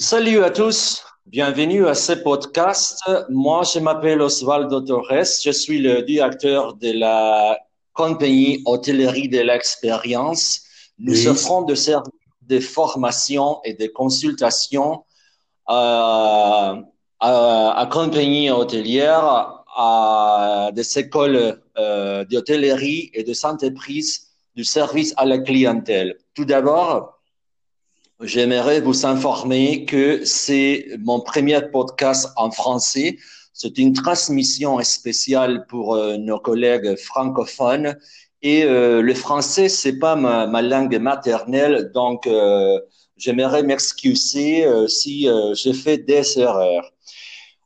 Salut à tous, bienvenue à ce podcast. Moi, je m'appelle Osvaldo Torres, je suis le directeur de la compagnie Hôtellerie de l'Expérience. Nous offrons de services de formation et de consultation à, à, à compagnies hôtelières, à des écoles euh, d'hôtellerie et des entreprises du service à la clientèle. Tout d'abord, J'aimerais vous informer que c'est mon premier podcast en français. C'est une transmission spéciale pour euh, nos collègues francophones. Et euh, le français, c'est pas ma, langue maternelle, donc euh, j'aimerais m'excuser si j'ai fait des erreurs.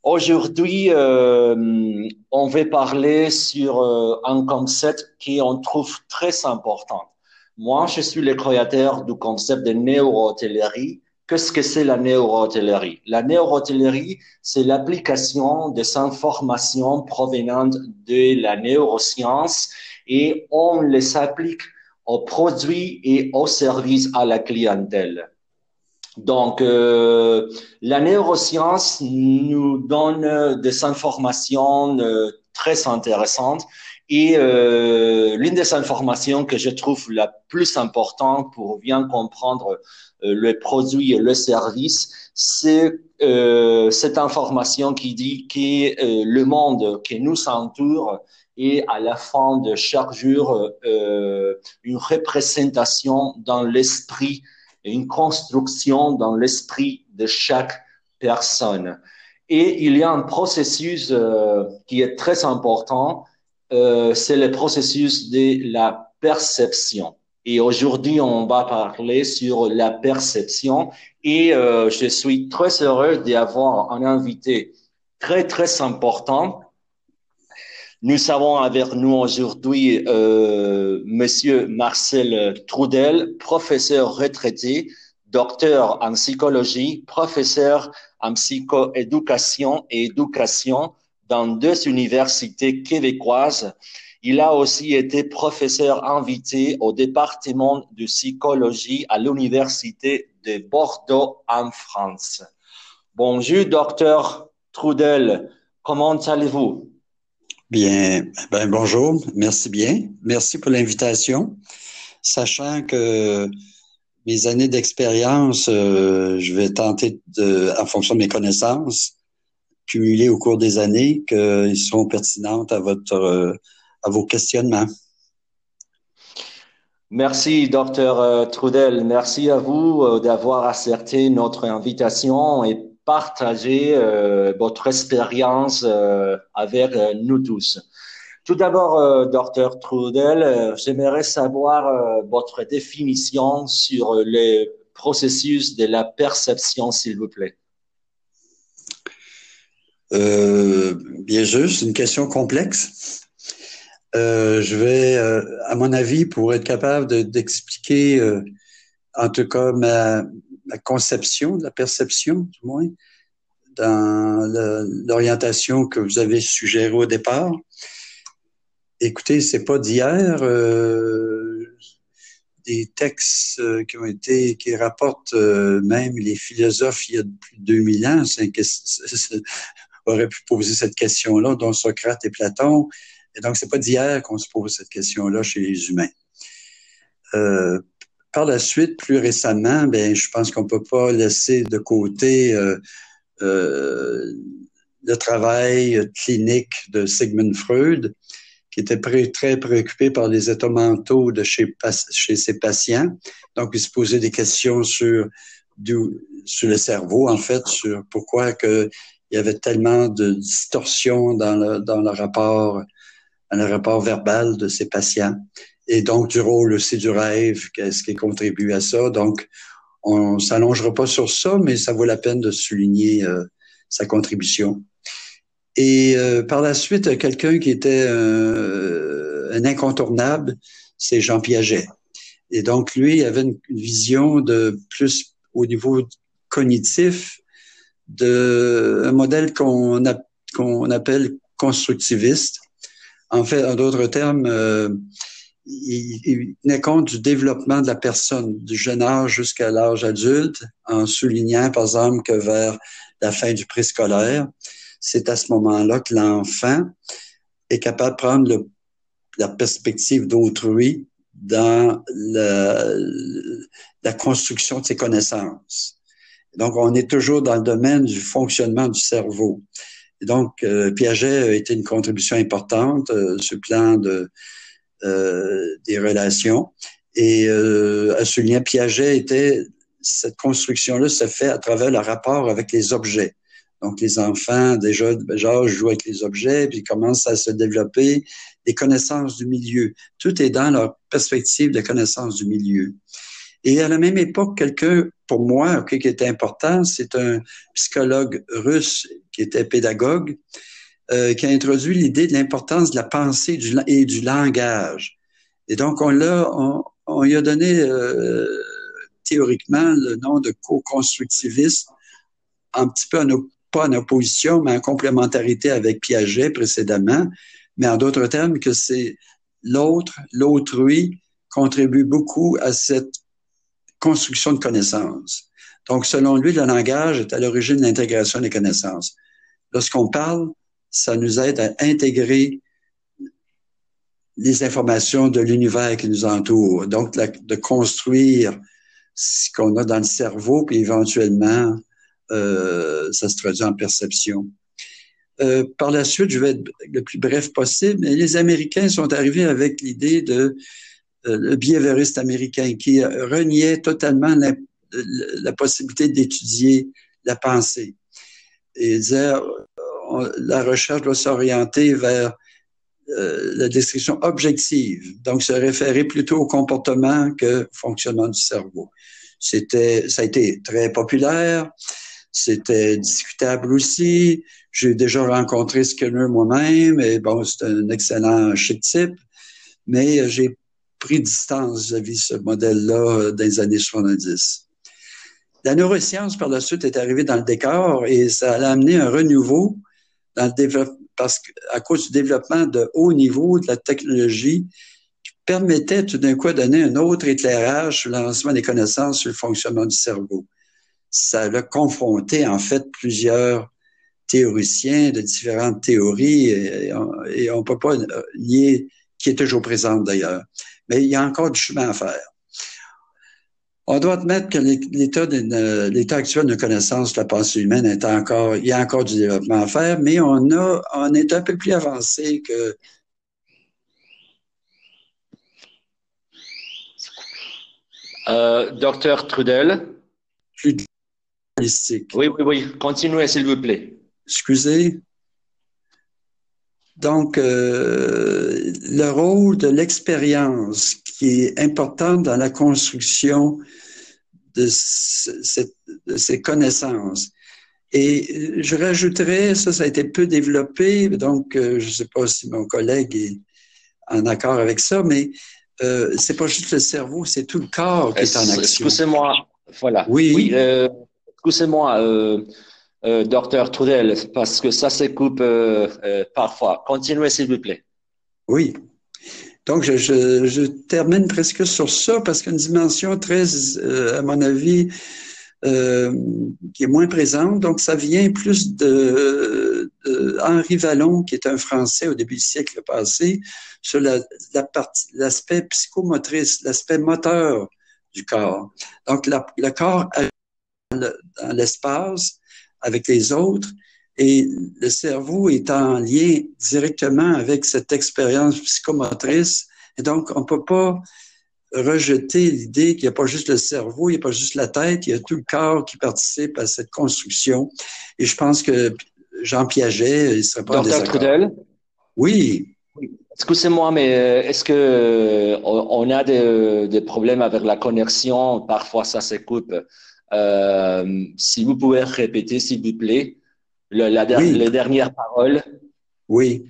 Aujourd'hui, on va parler sur un concept qui on trouve très important moi, je suis le créateur du concept de neuro-hôtellerie. Qu'est-ce que c'est la neuro-hôtellerie? La neuro-hôtellerie, c'est l'application des informations provenant de la neuroscience et on les applique aux produits et aux services à la clientèle. Donc, euh, la neuroscience nous donne des informations euh, très intéressantes et euh, l'une des informations que je trouve la plus importante pour bien comprendre euh, le produit et le service, c'est euh, cette information qui dit que euh, le monde qui nous entoure est à la fin de chaque jour euh, une représentation dans l'esprit, une construction dans l'esprit de chaque personne. Et il y a un processus qui est très important, euh, c'est le processus de la perception. Et aujourd'hui, on va parler sur la perception. Et euh, je suis très heureux d'avoir un invité très, très important. Nous avons avec nous aujourd'hui euh, Monsieur Marcel Trudel, professeur retraité, docteur en psychologie, professeur en psychoéducation et éducation dans deux universités québécoises. Il a aussi été professeur invité au département de psychologie à l'université de Bordeaux en France. Bonjour, docteur Trudel. Comment allez-vous? Bien, ben bonjour, merci bien. Merci pour l'invitation. Sachant que mes années d'expérience, euh, je vais tenter en fonction de mes connaissances, cumulées au cours des années qu'ils seront pertinentes à votre euh, à vos questionnements. Merci, docteur euh, Trudel. Merci à vous euh, d'avoir accepté notre invitation et partagé votre expérience avec nous tous. Tout d'abord, docteur Trudel, j'aimerais savoir votre définition sur le processus de la perception, s'il vous plaît. Euh, bien sûr, c'est une question complexe. Euh, je vais, euh, à mon avis, pour être capable d'expliquer, de, en tout cas, ma, ma, conception la perception, du moins, dans l'orientation que vous avez suggérée au départ. Écoutez, c'est pas d'hier. des textes qui ont été, qui rapportent même les philosophes il y a plus de 2000 ans. Aurait pu poser cette question-là, dont Socrate et Platon. Et donc, c'est pas d'hier qu'on se pose cette question-là chez les humains. Euh, par la suite, plus récemment, ben, je pense qu'on peut pas laisser de côté euh, euh, le travail clinique de Sigmund Freud, qui était très préoccupé par les états mentaux de chez, ses patients. Donc, il se posait des questions sur le cerveau, en fait, sur pourquoi que il y avait tellement de distorsions dans le, dans le rapport, dans le rapport verbal de ces patients. Et donc, du rôle aussi du rêve, qu'est-ce qui contribue à ça. Donc, on s'allongera pas sur ça, mais ça vaut la peine de souligner euh, sa contribution. Et euh, par la suite, quelqu'un qui était euh, un incontournable, c'est Jean Piaget. Et donc, lui, il avait une, une vision de plus au niveau cognitif, de un modèle qu'on qu'on appelle constructiviste. En fait, en d'autres termes, euh, il, tenait compte du développement de la personne, du jeune âge jusqu'à l'âge adulte, en soulignant, par exemple, que vers la fin du préscolaire, c'est à ce moment-là que l'enfant est capable de prendre la perspective d'autrui dans la, la, construction de ses connaissances. Donc, on est toujours dans le domaine du fonctionnement du cerveau. Et donc, euh, Piaget a été une contribution importante euh, sur le plan de, euh, des relations. Et euh, à souligner, Piaget était, cette construction-là se fait à travers le rapport avec les objets. Donc, les enfants, déjà, genre, jouent avec les objets, puis commencent à se développer des connaissances du milieu. Tout est dans leur perspective de connaissance du milieu. Et à la même époque, quelqu'un, pour moi, qui était important, c'est un psychologue russe qui était pédagogue, euh, qui a introduit l'idée de l'importance de la pensée et du langage. Et donc, on l'a, on, on, lui a donné euh, théoriquement le nom de co-constructiviste, un petit peu en, pas en opposition, mais en complémentarité avec Piaget précédemment, mais en d'autres termes, que c'est l'autre, l'autrui contribue beaucoup à cette construction de connaissances. Donc, selon lui, le langage est à l'origine de l'intégration des connaissances. Lorsqu'on parle, ça nous aide à intégrer les informations de l'univers qui nous entoure. Donc, de construire ce qu'on a dans le cerveau, puis éventuellement, euh, ça se traduit en perception. Euh, par la suite, je vais être le plus bref possible, mais les Américains sont arrivés avec l'idée de le biévériste américain qui reniait totalement la, possibilité d'étudier la pensée. Et disait, la recherche doit s'orienter vers euh, la description objective, donc se référer plutôt au comportement que au fonctionnement du cerveau. C'était, ça a été très populaire, c'était discutable aussi. J'ai déjà rencontré Skinner moi-même, et bon, c'est un excellent chic type, mais j'ai pris distance vis-à-vis ce modèle-là dans les années 70. La neuroscience, par la suite, est arrivée dans le décor et ça a amené un renouveau dans parce qu'à cause du développement de haut niveau de la technologie, qui permettait tout d'un coup de donner un autre éclairage sur l'avancement des connaissances sur le fonctionnement du cerveau. Ça a confronté, en fait, plusieurs théoriciens de différentes théories et, on ne peut pas nier qui est toujours présente d'ailleurs. Mais il y a encore du chemin à faire. On doit admettre que l'état, l'état actuel de connaissance de la pensée humaine est encore, il y a encore du développement à faire, mais on a, on est un peu plus avancé que. Euh, docteur Trudel. Plus Oui, oui, oui. Continuez, s'il vous plaît. Excusez. Donc, euh, le rôle de l'expérience qui est important dans la construction de, ces connaissances. Et je rajouterais, ça, ça a été peu développé, donc euh, je ne sais pas si mon collègue est en accord avec ça, mais euh, c'est pas juste le cerveau, c'est tout le corps qui est en action. Excusez-moi, voilà. Oui. oui euh, excusez-moi, euh, docteur Trudel, parce que ça se coupe euh, euh, parfois. Continuez, s'il vous plaît. Oui. Donc, je, je, je, termine presque sur ça parce qu'une dimension très, euh, à mon avis, euh, qui est moins présente. Donc, ça vient plus de, Henri Vallon, qui est un Français au début du siècle passé, sur la, la l'aspect psychomotrice, l'aspect moteur du corps. Donc, la, le corps dans l'espace avec les autres et le cerveau est en lien directement avec cette expérience psychomotrice. Et donc, on ne peut pas rejeter l'idée qu'il n'y a pas juste le cerveau, il n'y a pas juste la tête, il y a tout le corps qui participe à cette construction. Et je pense que Jean Piaget, il serait pas Docteur Trudel? Oui. Excusez-moi, mais euh, est-ce que euh, on a des, des, problèmes avec la connexion? Parfois, ça se coupe. Euh, si vous pouvez répéter, s'il vous plaît, le, la, les dernières paroles. Oui.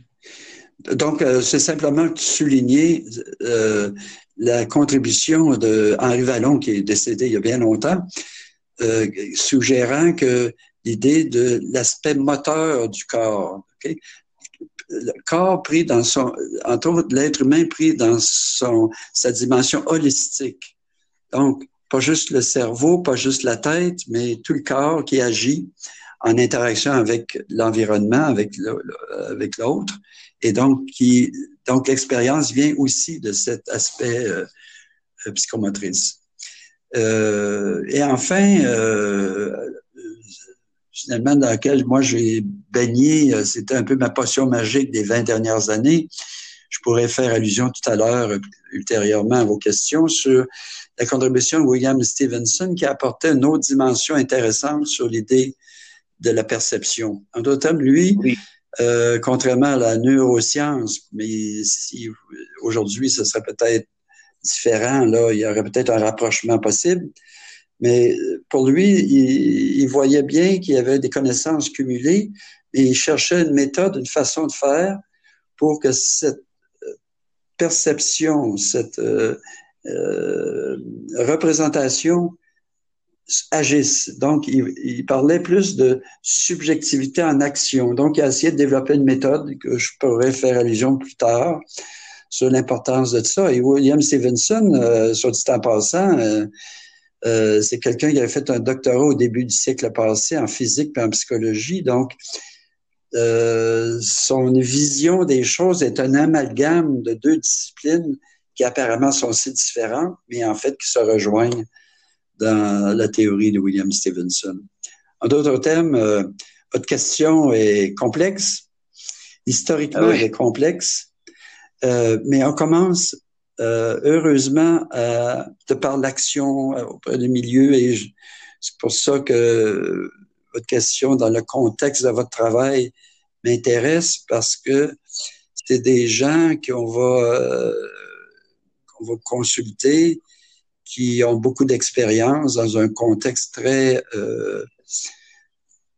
Donc, euh, c'est simplement souligner euh, la contribution de Henri Vallon, qui est décédé il y a bien longtemps, suggérant que l'idée de l'aspect moteur du corps, okay? le corps pris dans son, entre autres, l'être humain pris dans son, sa dimension holistique. Donc, pas juste le cerveau, pas juste la tête, mais tout le corps qui agit en interaction avec l'environnement, avec l'autre, et donc donc l'expérience vient aussi de cet aspect euh, euh psychomotrice. Euh, et enfin, finalement, dans laquelle moi j'ai baigné, c'était un peu ma potion magique des 20 dernières années. Je pourrais faire allusion tout à l'heure, ultérieurement, à vos questions sur la contribution de William Stevenson qui apportait une autre dimension intéressante sur l'idée de la perception. En d'autres termes, lui, euh, contrairement à la neuroscience, mais si aujourd'hui ce serait peut-être différent, là, il y aurait peut-être un rapprochement possible. Mais pour lui, il, voyait bien qu'il y avait des connaissances cumulées et il cherchait une méthode, une façon de faire pour que cette perception, cette euh, euh, représentation agisse. Donc, il, parlait plus de subjectivité en action. Donc, il a essayé de développer une méthode que je pourrais faire allusion plus tard sur l'importance de ça. Et William Stevenson, euh, sur dit en passant, euh, c'est quelqu'un qui avait fait un doctorat au début du siècle passé en physique et en psychologie. Donc, euh, son vision des choses est un amalgame de deux disciplines qui apparemment sont si différentes, mais en fait qui se rejoignent dans la théorie de William Stevenson. En d'autres termes, euh, votre question est complexe, historiquement ah elle est complexe, euh, mais on commence heureusement, euh, de par l'action auprès du milieu, et c'est pour ça que votre question dans le contexte de votre travail m'intéresse parce que c'est des gens qu'on va, qu'on va consulter qui ont beaucoup d'expérience dans un contexte très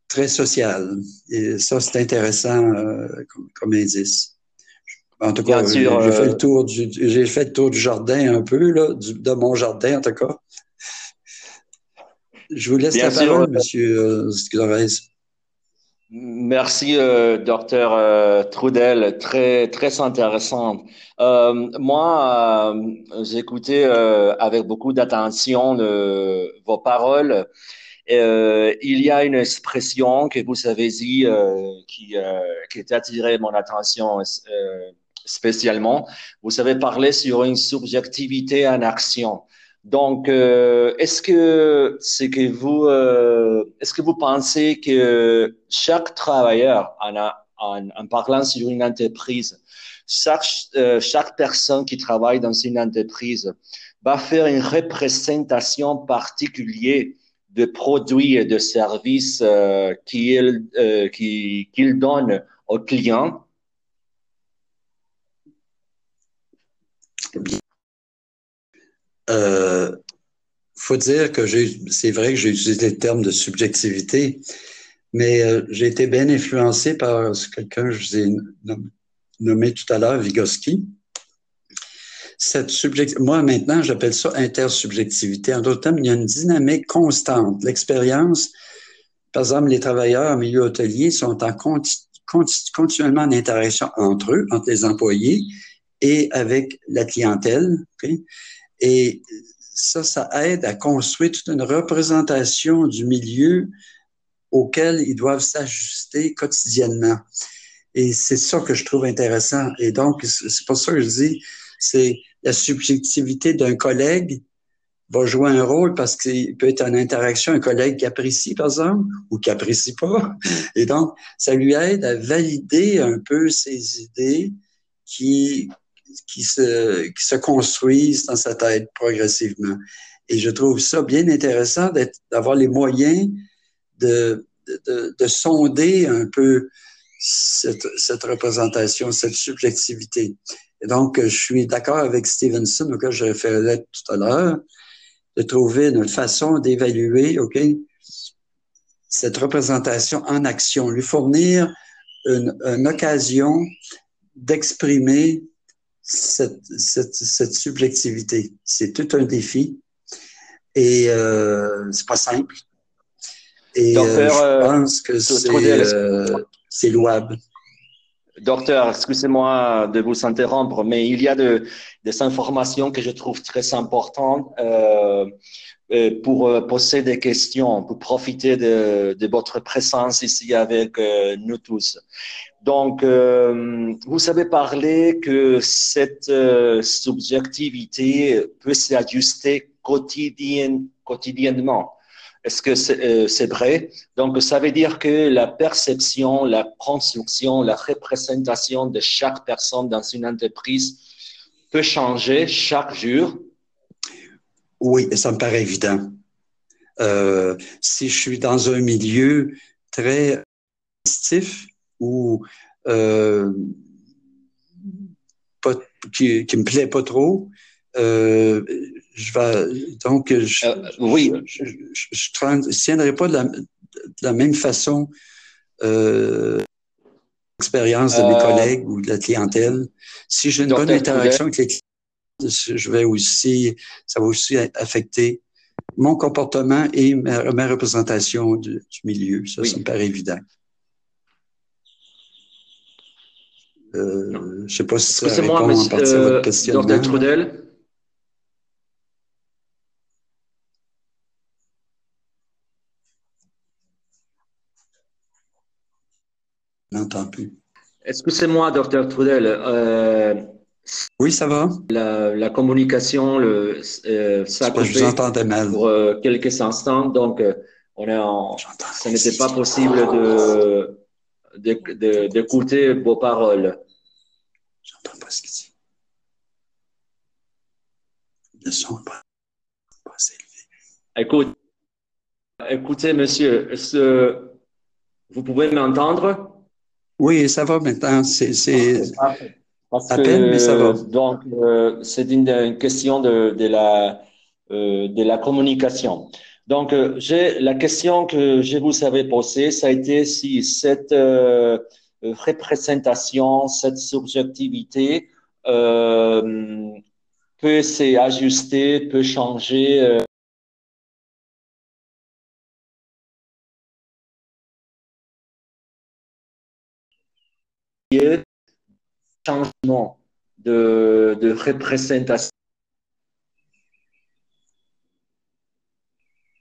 très social. Et ça, c'est intéressant comme, comme, indice. En tout cas, j'ai fait, le euh, tour du, j'ai fait le tour du jardin un peu, là, de mon jardin, en tout cas. Je vous laisse la parole, euh, Monsieur euh, Merci, euh, docteur Trudel, très très intéressant. moi, j'ai écouté avec beaucoup d'attention vos paroles. il y a une expression que vous avez dit qui, qui a attiré mon attention spécialement. Vous savez parler sur une subjectivité en action. Donc, euh, est-ce que c'est que vous, euh, est-ce que vous pensez que chaque travailleur, en, en, parlant sur une entreprise, chaque, euh, chaque personne qui travaille dans une entreprise va faire une représentation particulière de produits et de services qu'il qu'il donne aux clients? Euh, faut dire que c'est vrai que j'ai utilisé le terme de subjectivité, mais euh, j'ai été bien influencé par quelqu'un que je vous ai nommé tout à l'heure, Vygotsky. Cette Moi, maintenant, j'appelle ça intersubjectivité. En d'autres termes, il y a une dynamique constante. L'expérience, par exemple, les travailleurs en milieu hôtelier sont en continuellement en interaction entre eux, entre les employés et avec la clientèle. Et ça, ça aide à construire toute une représentation du milieu auquel ils doivent s'ajuster quotidiennement. Et c'est ça que je trouve intéressant. Et donc, c'est pour ça que je dis, c'est la subjectivité d'un collègue va jouer un rôle parce qu'il peut être en interaction un collègue qui apprécie, par exemple, ou qui apprécie pas. Et donc, ça lui aide à valider un peu ses idées qui qui se, qui se construisent dans sa tête progressivement. Et je trouve ça bien intéressant d'avoir les moyens de, de, de, sonder un peu cette, cette, représentation, cette subjectivité. Et donc, je suis d'accord avec Stevenson, auquel je référais tout à l'heure, de trouver une façon d'évaluer, OK, cette représentation en action, lui fournir une, une occasion d'exprimer cette, cette, cette subjectivité. C'est tout un défi et euh, c'est pas simple. Et euh, je euh, pense que c'est, euh, c'est louable. docteur, excusez-moi de vous interrompre, mais il y a de, des informations que je trouve très importantes euh pour euh, poser des questions, pour profiter de, de votre présence ici avec euh, nous tous. Donc, euh, vous avez parlé que cette subjectivité peut s'ajuster quotidien, quotidiennement. Est-ce que euh, c'est vrai? Donc, ça veut dire que la perception, la construction, la représentation de chaque personne dans une entreprise peut changer chaque jour Oui, ça me paraît évident. Euh, si je suis dans un milieu très positif ou euh, qui, qui me plaît pas trop, euh, je vais donc je, oui je, je, tiendrai pas de la, de la même façon l'expérience de mes collègues ou de la clientèle. Si j'ai une bonne interaction avec les clients, je vais aussi ça va aussi affecter mon comportement et ma, ma représentation du, du, milieu. Ça, oui. ça me paraît évident. Euh, je ne sais pas si ça répond en partie à votre questionnement. Dr. Trudel. n'entends plus. Excusez-moi, docteur Trudel? Euh, oui, ça va. La, la communication, le, euh, ça a je vous entendais mal. pour euh, quelques instants, donc euh, on est en, ce n'était pas possible de d'écouter de, de, vos paroles. J'entends pas ce qu'il dit. Le son n'est pas, pas élevé. Écoute, écoutez, monsieur, ce, vous pouvez m'entendre? Oui, ça va maintenant. C'est à peine, mais ça va. Donc, euh, c'est une, une, question de, de, la, euh, de la communication. Donc, euh, j'ai la question que je vous avais posée, ça a été si cette euh, représentation, cette subjectivité euh, peut s'ajuster, peut changer. Changement de, de représentation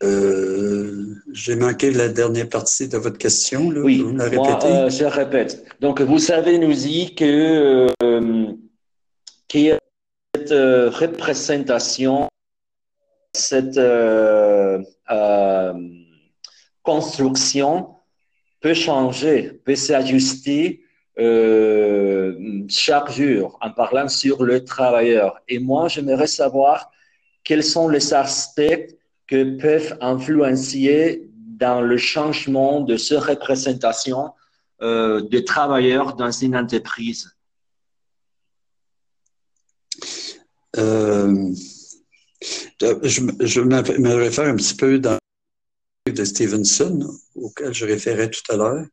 euh, J'ai manqué la dernière partie de votre question. Là. Oui, vous la moi, euh, je répète. Donc, vous savez nous dit que, euh, que cette représentation, cette construction peut changer, peut s'ajuster euh, chaque jour en parlant sur le travailleur. Et moi, j'aimerais savoir quels sont les aspects que peuvent influencer dans le changement de cette représentation euh, des travailleurs dans une entreprise. Euh, je, me réfère un petit peu dans de Stevenson, auquel je référais tout à l'heure.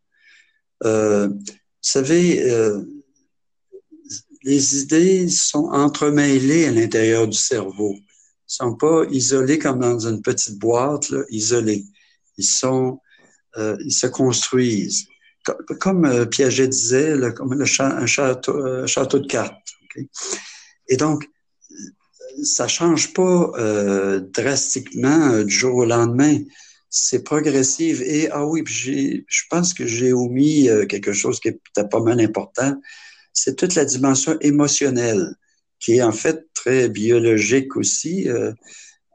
Euh, savez, euh, les idées sont entremêlées à l'intérieur du cerveau. Ils sont pas isolés comme dans une petite boîte, là, isolés. Ils sont, euh, ils se construisent. Comme, euh, Piaget disait, comme un château, euh, château de cartes. Et donc, ça change pas euh, drastiquement du jour au lendemain c'est progressif. Et ah oui, je pense que j'ai omis euh, quelque chose qui est peut-être pas mal important. C'est toute la dimension émotionnelle, qui est en fait très biologique aussi. Euh,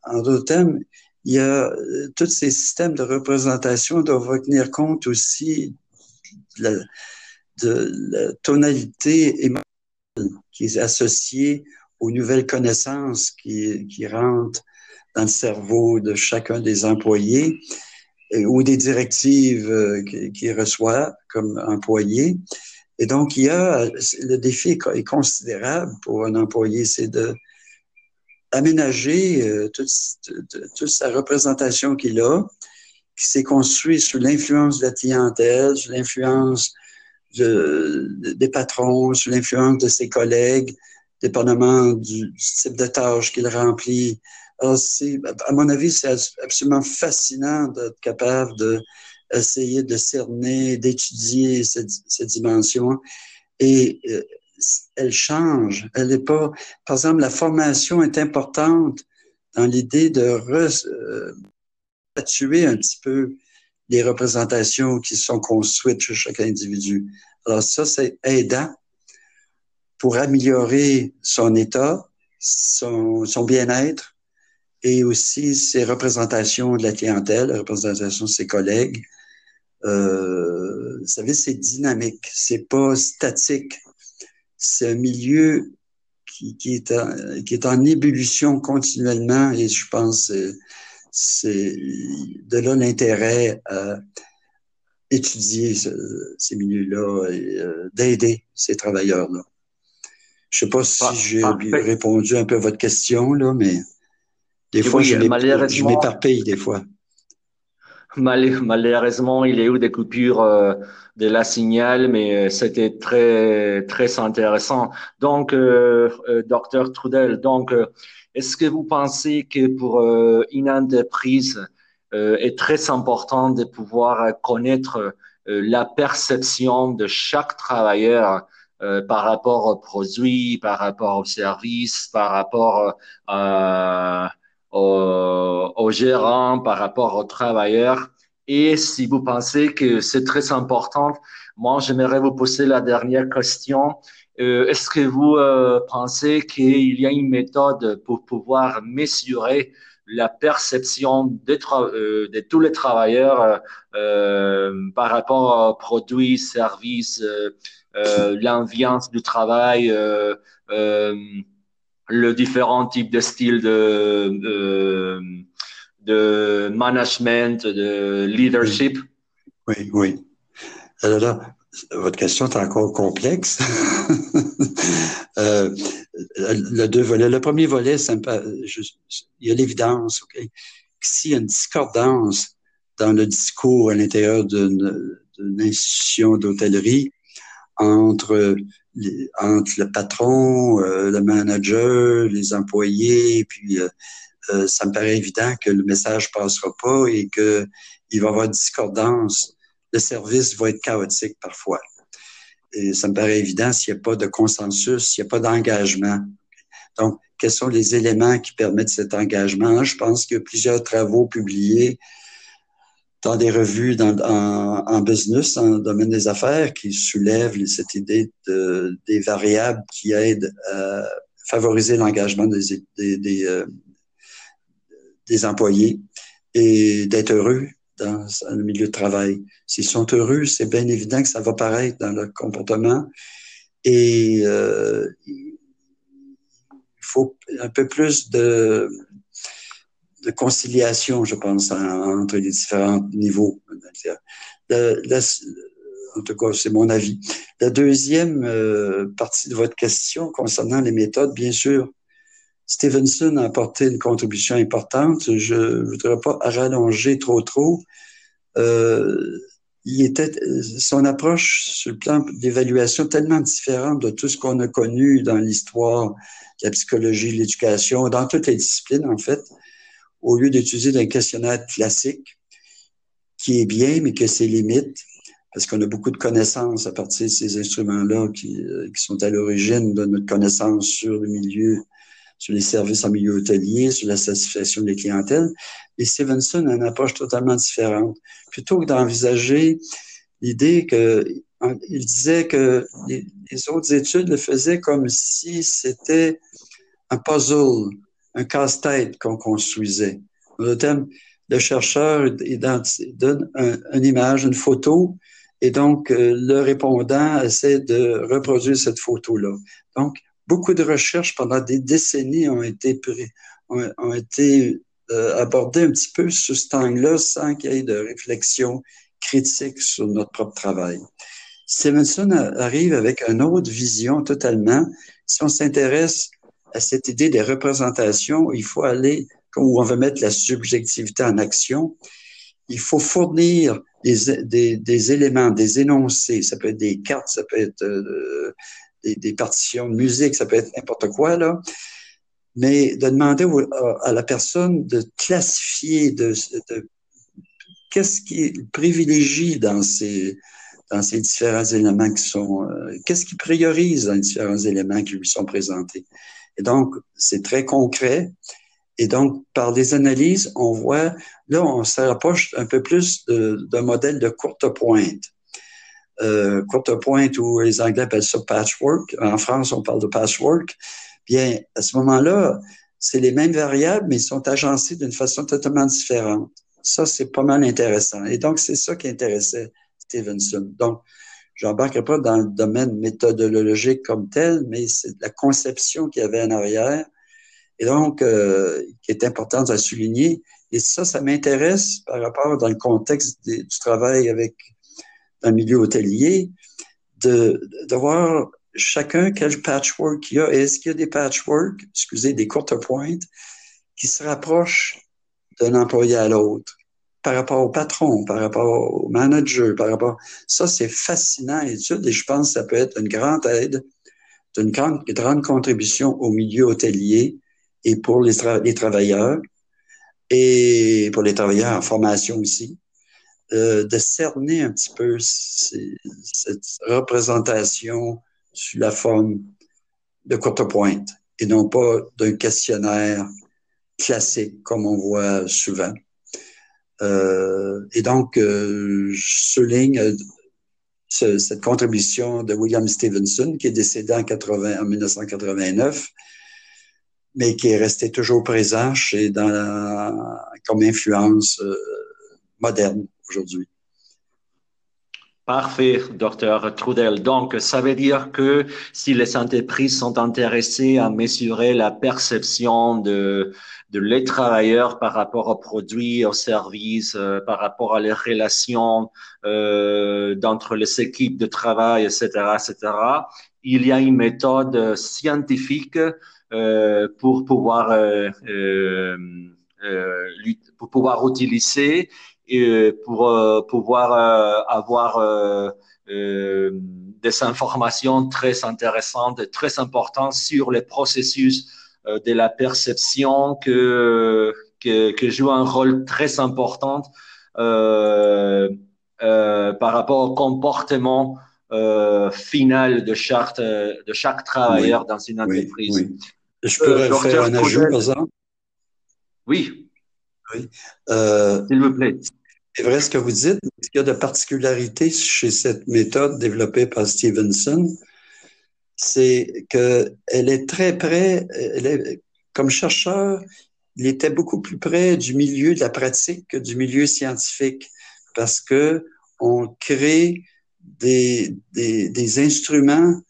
en d'autres termes, il y a euh, tous ces systèmes de représentation doivent tenir compte aussi de la, de la tonalité émotionnelle qui est associée aux nouvelles connaissances qui, qui rentrent dans le cerveau de chacun des employés ou des directives euh, qu'il reçoit comme employé. Et donc, il y a, le défi est considérable pour un employé, c'est de aménager euh, toute, toute, sa représentation qu'il a, qui s'est construit sous l'influence de la clientèle, sous l'influence de, des patrons, sous l'influence de ses collègues, dépendamment du, type de tâche qu'il remplit, à mon avis, c'est absolument fascinant d'être capable de essayer de cerner, d'étudier cette, cette dimension. et euh, elle change. Elle n'est pas, par exemple, la formation est importante dans l'idée de restatuer un petit peu les représentations qui sont construites chez chaque individu. Alors ça, c'est aidant pour améliorer son état, son, son bien-être et aussi ses représentations de la clientèle, la représentation de ses collègues. Euh, vous savez, c'est dynamique, c'est pas statique. C'est un milieu qui, qui, est en, qui est en ébullition continuellement et je pense c'est de là l'intérêt à étudier ces milieux-là et euh, d'aider ces travailleurs-là. Je sais pas si j'ai répondu un peu à votre question, là, mais des fois, je m'éparpille des fois. Malheureusement, il y a eu des coupures euh, de la signal, mais euh, c'était très, très intéressant. Donc, euh, docteur Trudel, donc, est-ce que vous pensez que pour une entreprise, est très important de pouvoir connaître la perception de chaque travailleur par rapport aux produits, par rapport aux services, par rapport à aux, gérants, par rapport aux travailleurs. Et si vous pensez que c'est très important, moi, j'aimerais vous poser la dernière question. Euh, Est-ce que vous euh, pensez qu'il y a une méthode pour pouvoir mesurer la perception de, euh, de tous les travailleurs euh, par rapport aux produits, services, euh, l'ambiance du travail le différents types de styles de, de, management, de leadership. Oui, oui. Alors là, votre question est encore complexe. euh. Le premier volet, il y a l'évidence. Okay? S'il y a une discordance dans le discours à l'intérieur d'une institution d'hôtellerie entre entre le patron, euh, le manager, les employés, puis euh, euh, ça me paraît évident que le message passera pas et que il va y avoir discordance. Le service va être chaotique parfois. Et ça me paraît évident s'il n'y a pas de consensus, s'il n'y a pas d'engagement. Donc, quels sont les éléments qui permettent cet engagement? Je pense qu'il y a plusieurs travaux publiés dans des revues dans, en, business, en domaine des affaires, qui soulèvent cette idée de, des variables qui aident à favoriser l'engagement des, euh, des, employés et d'être heureux dans, le milieu de travail. S'ils sont heureux, c'est bien évident que ça va paraître dans leur comportement. Et euh, il faut un peu plus de de conciliation, je pense, entre les différents niveaux. en tout cas, c'est mon avis. La deuxième euh, partie de votre question concernant les méthodes, bien sûr, Stevenson a apporté une contribution importante. Je ne voudrais pas rallonger trop trop. Euh, il était son approche sur le plan d'évaluation tellement différente de tout ce qu'on a connu dans l'histoire, la psychologie, l'éducation, dans toutes les disciplines en fait au lieu d'utiliser un questionnaire classique, qui est bien, mais que ses limites, parce qu'on a beaucoup de connaissances à partir de ces instruments-là qui, euh, qui, sont à l'origine de notre connaissance sur le milieu, sur les services en milieu hôtelier, sur la satisfaction des clientèles. Et Stevenson a une approche totalement différente. Plutôt que d'envisager l'idée que il disait que les, autres études le faisaient comme si c'était un puzzle, un casse-tête qu'on construisait. Le thème, le chercheur donne une image, une photo, et donc euh, le répondant essaie de reproduire cette photo-là. Donc, beaucoup de recherches pendant des décennies ont été, ont, été euh, abordées un petit peu sous cet angle-là sans qu'il y ait de réflexion critique sur notre propre travail. Stevenson arrive avec une autre vision totalement. Si on s'intéresse à cette idée des représentations, il faut aller, où on veut mettre la subjectivité en action, il faut fournir des, éléments, des énoncés, ça peut être des cartes, ça peut être euh, des, partitions de musique, ça peut être n'importe quoi, là, mais de demander à la personne de classifier, de, de qu'est-ce qui privilégie dans ces, dans ces différents éléments qui sont... Euh, qu'est-ce qu'il priorise dans les différents éléments qui lui sont présentés? Et donc, c'est très concret. Et donc, par des analyses, on voit, là, on se rapproche un peu plus d'un modèle de courte pointe. Euh, courte pointe où les Anglais appellent ça patchwork. En France, on parle de patchwork. Bien, à ce moment-là, c'est les mêmes variables, mais ils sont agencés d'une façon totalement différente. Ça, c'est pas mal intéressant. Et donc, c'est ça qui intéressait Stevenson. Donc, j'embarquerai pas dans le domaine méthodologique comme tel, mais c'est la conception qu'il y avait en arrière. Et donc, euh, qui est importante à souligner. Et ça, ça m'intéresse par rapport dans le contexte du travail avec un milieu hôtelier, de, voir chacun quel patchwork il y a. Est-ce qu'il y a des patchwork, excusez, des courtes qui se rapprochent d'un employé à l'autre? Par rapport au patron, par rapport au manager, par rapport... Ça, c'est fascinant et je pense que ça peut être une grande aide, une grande, contribution au milieu hôtelier et pour les, les travailleurs et pour les travailleurs en formation aussi, euh, de cerner un petit peu cette représentation sous la forme de courte pointe et non pas d'un questionnaire classique comme on voit souvent. Euh, et donc, euh, je souligne euh, cette contribution de William Stevenson, qui est décédé en, 80, en 1989, mais qui est resté toujours présent chez, dans comme influence moderne aujourd'hui. Parfait, docteur Trudel. Donc, ça veut dire que si les entreprises sont intéressées à mesurer la perception de, de les travailleurs par rapport aux produits, aux services, euh, par rapport à les relations euh, d'entre les équipes de travail, etc., etc., il y a une méthode scientifique euh, pour pouvoir euh, euh, pour pouvoir utiliser et pour euh, pouvoir euh, avoir euh, des informations très intéressantes, très importantes sur les processus de la perception que, que, que, joue un rôle très important euh, euh, par rapport au comportement euh, final de chaque, de chaque travailleur oui, dans une entreprise. Oui, oui. Je pourrais faire un ajout? Oui. Oui. Euh, S'il vous plaît. C'est vrai ce que vous dites. Ce qu'il y a de particularité chez cette méthode développée par Stevenson, c'est qu'elle est très près, elle est, comme chercheur, il était beaucoup plus près du milieu de la pratique que du milieu scientifique parce que on crée des, des, des instruments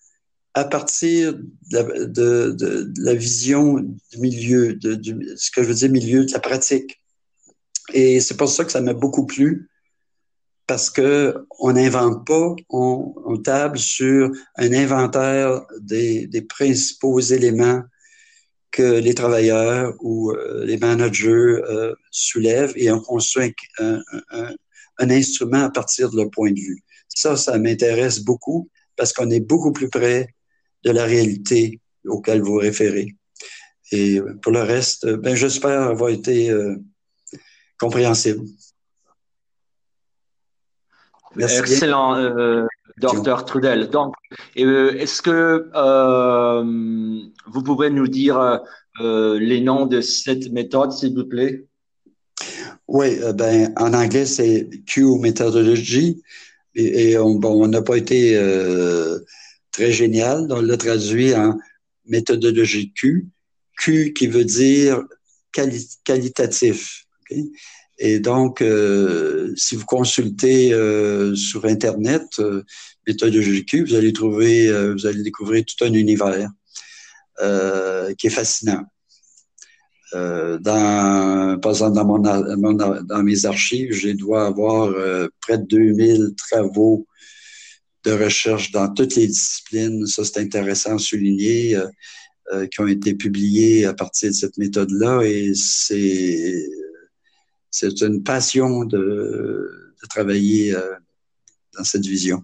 à partir de la, de, de, de la vision du milieu, de, du, ce que je veux dire, milieu de la pratique. Et c'est pour ça que ça m'a beaucoup plu, parce que on n'invente pas, on, on, table sur un inventaire des, des, principaux éléments que les travailleurs ou euh, les managers euh, soulèvent et on construit un, un, un, instrument à partir de leur point de vue. Ça, ça m'intéresse beaucoup parce qu'on est beaucoup plus près de la réalité auquel vous référez. Et pour le reste, ben, j'espère avoir été euh, compréhensible. Merci Excellent, euh, docteur Trudel. Donc, euh, est-ce que euh, vous pouvez nous dire euh, les noms de cette méthode, s'il vous plaît? Oui, ben, en anglais, c'est Q Methodology. Et, et on bon, n'a pas été très génial. On l'a traduit en méthodologie Q. Q qui veut dire quali qualitatif. Et donc, euh, si vous consultez euh, sur Internet euh, méthodologie Q, vous allez trouver, euh, vous allez découvrir tout un univers qui est fascinant. Dans mes archives, je dois avoir près de 2000 travaux de recherche dans toutes les disciplines. Ça, c'est intéressant à souligner, qui ont été publiés à partir de cette méthode-là. Et c'est c'est une passion de, de travailler euh, dans cette vision.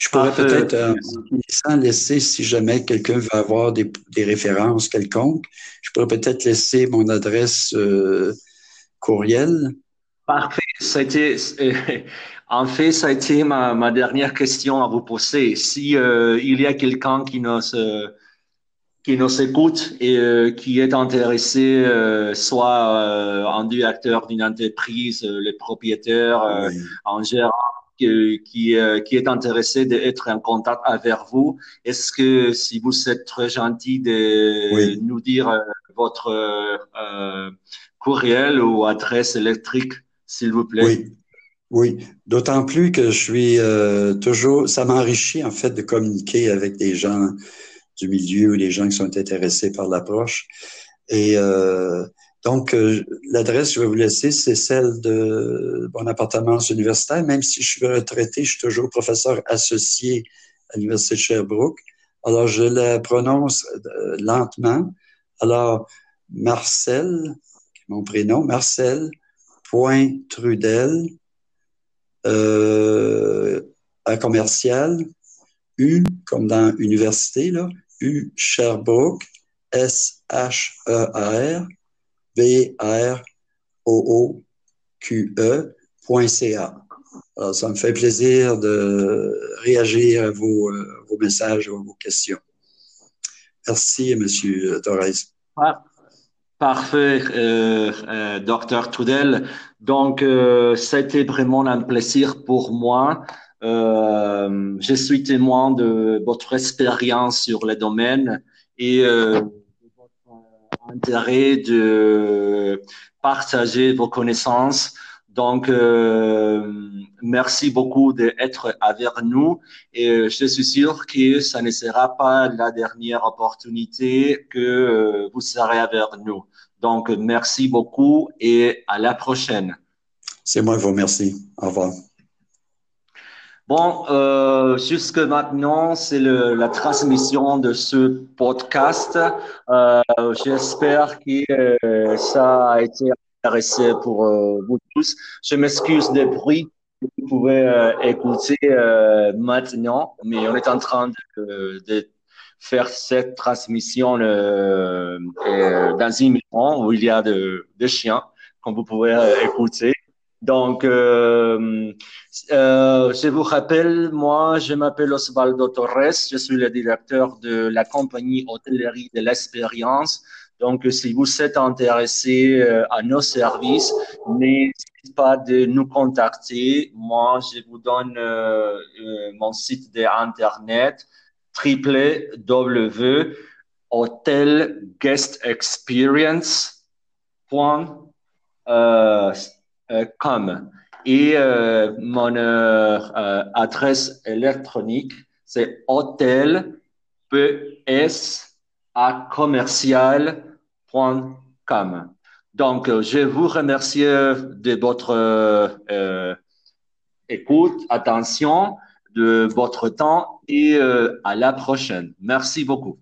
Je pourrais peut-être, euh, sans laisser, si jamais quelqu'un veut avoir des, des, références quelconques, je pourrais peut-être laisser mon adresse euh, courriel. Parfait. C'était, En fait, ça a été ma, ma dernière question à vous poser. Si euh, il y a quelqu'un qui nous qui nous écoute et euh, qui est intéressé, euh, soit euh, en directeur d'une entreprise, euh, le propriétaire, Oui. en gérant, qui, qui, est intéressé d'être en contact avec vous, est-ce que si vous êtes très gentil de Oui. nous dire votre courriel ou adresse électrique, s'il vous plaît? Oui, oui. D'autant plus que je suis toujours, ça m'enrichit en fait de communiquer avec des gens du milieu ou des gens qui sont intéressés par l'approche. Et euh, donc, euh, l'adresse que je vais vous laisser, c'est celle de mon appartement universitaire. Même si je suis retraité, je suis toujours professeur associé à l'Université de Sherbrooke. Alors, je la prononce euh, lentement. Alors, Marcel, mon prénom, Marcel point Trudel euh, à commercial U comme dans université là U Sherbrooke S H E R B R O O Q E point CA. Alors, ça me fait plaisir de réagir à vos, euh, vos messages, à vos questions. Merci, Monsieur Torres. Ah, Parfait, euh, euh, docteur Trudel. Donc, euh, c'était vraiment un plaisir pour moi. Euh, je suis témoin de votre expérience sur le domaine et euh, de votre intérêt de partager vos connaissances. Donc, euh, merci beaucoup d'être avec nous et je suis sûr que ça ne sera pas la dernière opportunité que euh, vous serez avec nous. Donc, merci beaucoup et à la prochaine. C'est moi qui vous remercie. Au revoir. Bon, euh, jusque maintenant, c'est la transmission de ce podcast. Euh, j'espère que euh, ça a été intéressant pour euh, vous tous. Je m'excuse des bruits que vous pouvez euh, écouter euh, maintenant, mais on est en train de, de faire cette transmission dans une maison où il y a de- des chiens, comme vous pouvez écouter. Donc, euh, euh, je vous rappelle, moi, je m'appelle Osvaldo Torres, je suis le directeur de la compagnie Hôtellerie de l'Expérience. Donc, si vous êtes intéressé euh, à nos services, n'hésitez pas de nous contacter. Moi, je vous donne euh, euh, mon site d'internet www.hotelguestexperience.com et euh, mon euh, euh, adresse électronique, c'est hôtel. Donc, euh, je vous remercie de votre euh, écoute, attention, de votre temps et euh, à la prochaine. Merci beaucoup.